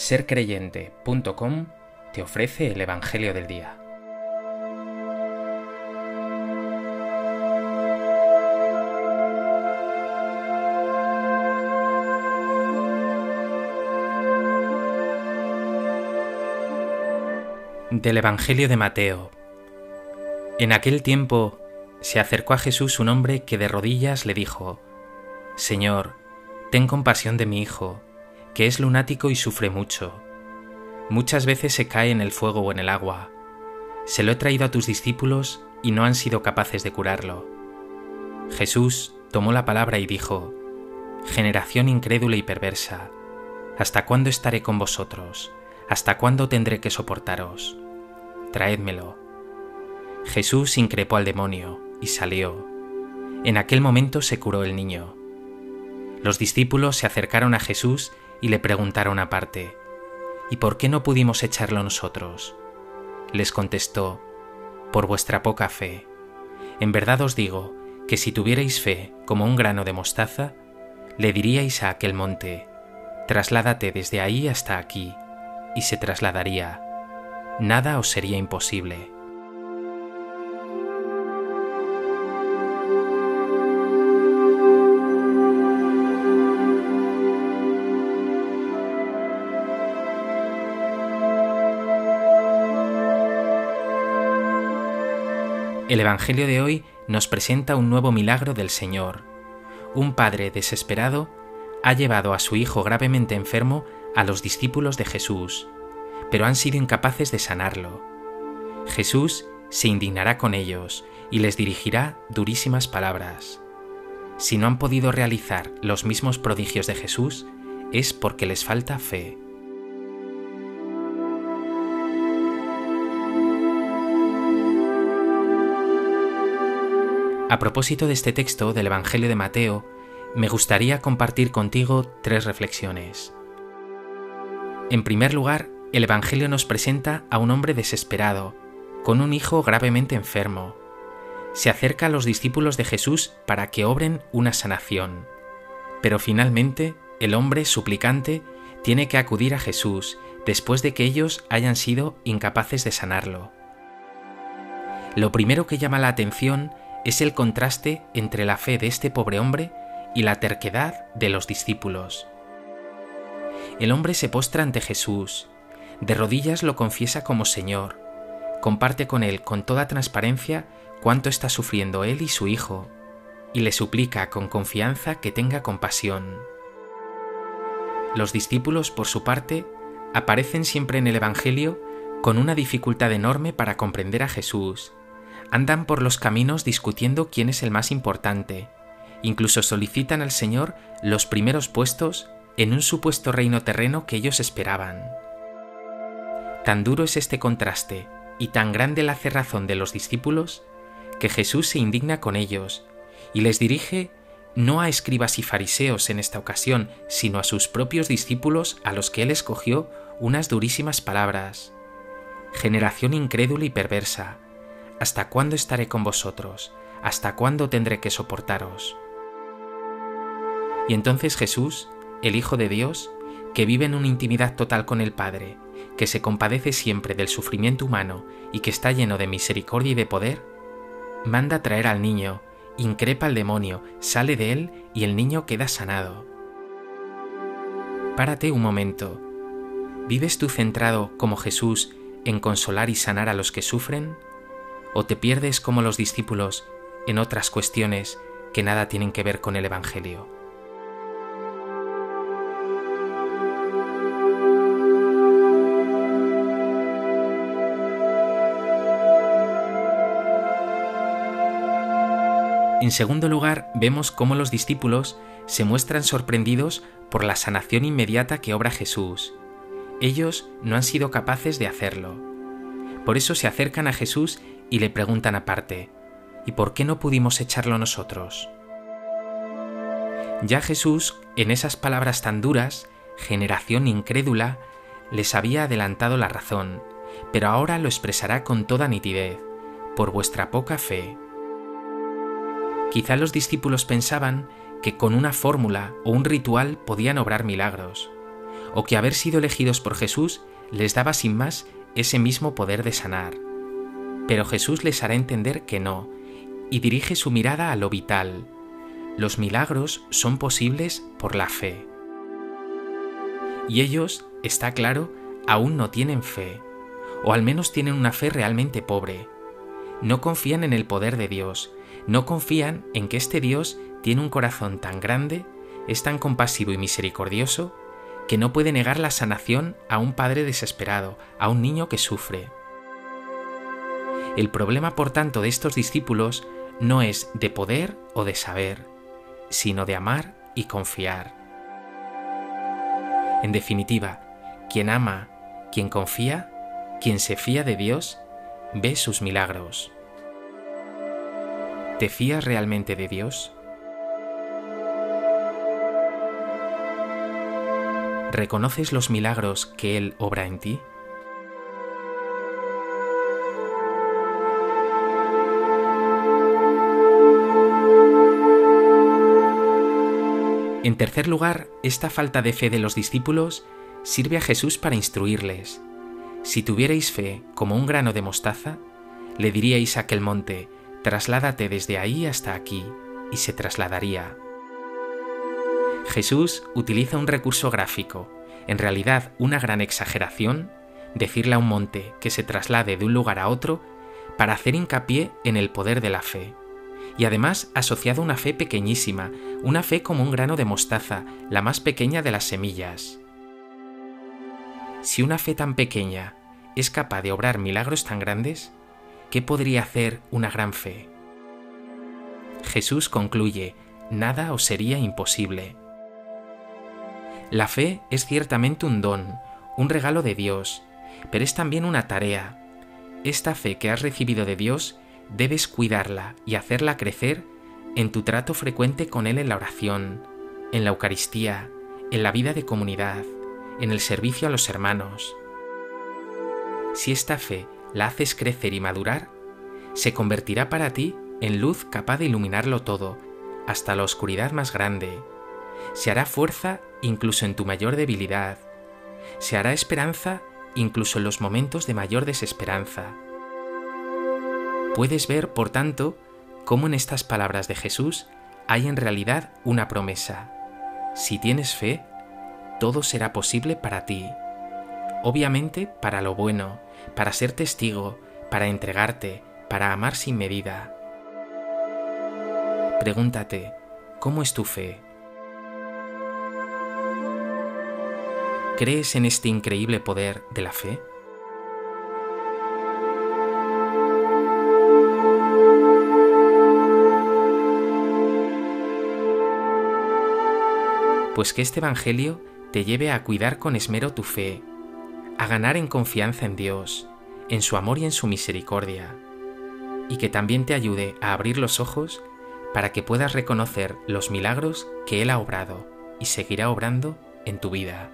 sercreyente.com te ofrece el Evangelio del Día. Del Evangelio de Mateo. En aquel tiempo se acercó a Jesús un hombre que de rodillas le dijo, Señor, ten compasión de mi hijo, que es lunático y sufre mucho. Muchas veces se cae en el fuego o en el agua. Se lo he traído a tus discípulos y no han sido capaces de curarlo. Jesús tomó la palabra y dijo, Generación incrédula y perversa, ¿hasta cuándo estaré con vosotros? ¿Hasta cuándo tendré que soportaros? Traédmelo. Jesús increpó al demonio y salió. En aquel momento se curó el niño. Los discípulos se acercaron a Jesús y le preguntaron aparte, ¿Y por qué no pudimos echarlo nosotros? Les contestó, por vuestra poca fe. En verdad os digo que si tuvierais fe como un grano de mostaza, le diríais a aquel monte, trasládate desde ahí hasta aquí, y se trasladaría. Nada os sería imposible. El Evangelio de hoy nos presenta un nuevo milagro del Señor. Un padre desesperado ha llevado a su hijo gravemente enfermo a los discípulos de Jesús, pero han sido incapaces de sanarlo. Jesús se indignará con ellos y les dirigirá durísimas palabras. Si no han podido realizar los mismos prodigios de Jesús, es porque les falta fe. A propósito de este texto del Evangelio de Mateo, me gustaría compartir contigo tres reflexiones. En primer lugar, el Evangelio nos presenta a un hombre desesperado, con un hijo gravemente enfermo. Se acerca a los discípulos de Jesús para que obren una sanación. Pero finalmente, el hombre suplicante tiene que acudir a Jesús después de que ellos hayan sido incapaces de sanarlo. Lo primero que llama la atención es el contraste entre la fe de este pobre hombre y la terquedad de los discípulos. El hombre se postra ante Jesús, de rodillas lo confiesa como Señor, comparte con él con toda transparencia cuánto está sufriendo él y su hijo, y le suplica con confianza que tenga compasión. Los discípulos, por su parte, aparecen siempre en el Evangelio con una dificultad enorme para comprender a Jesús, Andan por los caminos discutiendo quién es el más importante. Incluso solicitan al Señor los primeros puestos en un supuesto reino terreno que ellos esperaban. Tan duro es este contraste y tan grande la cerrazón de los discípulos que Jesús se indigna con ellos y les dirige no a escribas y fariseos en esta ocasión, sino a sus propios discípulos a los que él escogió unas durísimas palabras. Generación incrédula y perversa, ¿Hasta cuándo estaré con vosotros? ¿Hasta cuándo tendré que soportaros? Y entonces Jesús, el Hijo de Dios, que vive en una intimidad total con el Padre, que se compadece siempre del sufrimiento humano y que está lleno de misericordia y de poder, manda traer al niño, increpa al demonio, sale de él y el niño queda sanado. Párate un momento. ¿Vives tú centrado como Jesús en consolar y sanar a los que sufren? O te pierdes como los discípulos en otras cuestiones que nada tienen que ver con el Evangelio. En segundo lugar, vemos cómo los discípulos se muestran sorprendidos por la sanación inmediata que obra Jesús. Ellos no han sido capaces de hacerlo. Por eso se acercan a Jesús y le preguntan aparte, ¿y por qué no pudimos echarlo nosotros? Ya Jesús, en esas palabras tan duras, generación incrédula, les había adelantado la razón, pero ahora lo expresará con toda nitidez, por vuestra poca fe. Quizá los discípulos pensaban que con una fórmula o un ritual podían obrar milagros, o que haber sido elegidos por Jesús les daba sin más ese mismo poder de sanar. Pero Jesús les hará entender que no, y dirige su mirada a lo vital. Los milagros son posibles por la fe. Y ellos, está claro, aún no tienen fe, o al menos tienen una fe realmente pobre. No confían en el poder de Dios, no confían en que este Dios tiene un corazón tan grande, es tan compasivo y misericordioso, que no puede negar la sanación a un padre desesperado, a un niño que sufre. El problema, por tanto, de estos discípulos no es de poder o de saber, sino de amar y confiar. En definitiva, quien ama, quien confía, quien se fía de Dios, ve sus milagros. ¿Te fías realmente de Dios? ¿Reconoces los milagros que Él obra en ti? En tercer lugar, esta falta de fe de los discípulos sirve a Jesús para instruirles. Si tuvierais fe como un grano de mostaza, le diríais a aquel monte, trasládate desde ahí hasta aquí, y se trasladaría. Jesús utiliza un recurso gráfico, en realidad una gran exageración, decirle a un monte que se traslade de un lugar a otro para hacer hincapié en el poder de la fe. Y además asociado a una fe pequeñísima, una fe como un grano de mostaza, la más pequeña de las semillas. Si una fe tan pequeña es capaz de obrar milagros tan grandes, ¿qué podría hacer una gran fe? Jesús concluye, nada os sería imposible. La fe es ciertamente un don, un regalo de Dios, pero es también una tarea. Esta fe que has recibido de Dios debes cuidarla y hacerla crecer en tu trato frecuente con Él en la oración, en la Eucaristía, en la vida de comunidad, en el servicio a los hermanos. Si esta fe la haces crecer y madurar, se convertirá para ti en luz capaz de iluminarlo todo, hasta la oscuridad más grande. Se hará fuerza incluso en tu mayor debilidad. Se hará esperanza incluso en los momentos de mayor desesperanza. Puedes ver, por tanto, cómo en estas palabras de Jesús hay en realidad una promesa. Si tienes fe, todo será posible para ti. Obviamente para lo bueno, para ser testigo, para entregarte, para amar sin medida. Pregúntate, ¿cómo es tu fe? ¿Crees en este increíble poder de la fe? Pues que este Evangelio te lleve a cuidar con esmero tu fe, a ganar en confianza en Dios, en su amor y en su misericordia, y que también te ayude a abrir los ojos para que puedas reconocer los milagros que Él ha obrado y seguirá obrando en tu vida.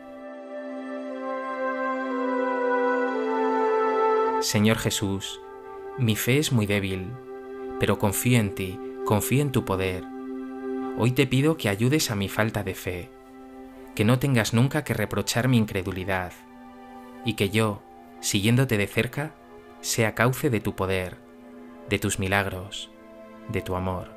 Señor Jesús, mi fe es muy débil, pero confío en ti, confío en tu poder. Hoy te pido que ayudes a mi falta de fe que no tengas nunca que reprochar mi incredulidad, y que yo, siguiéndote de cerca, sea cauce de tu poder, de tus milagros, de tu amor.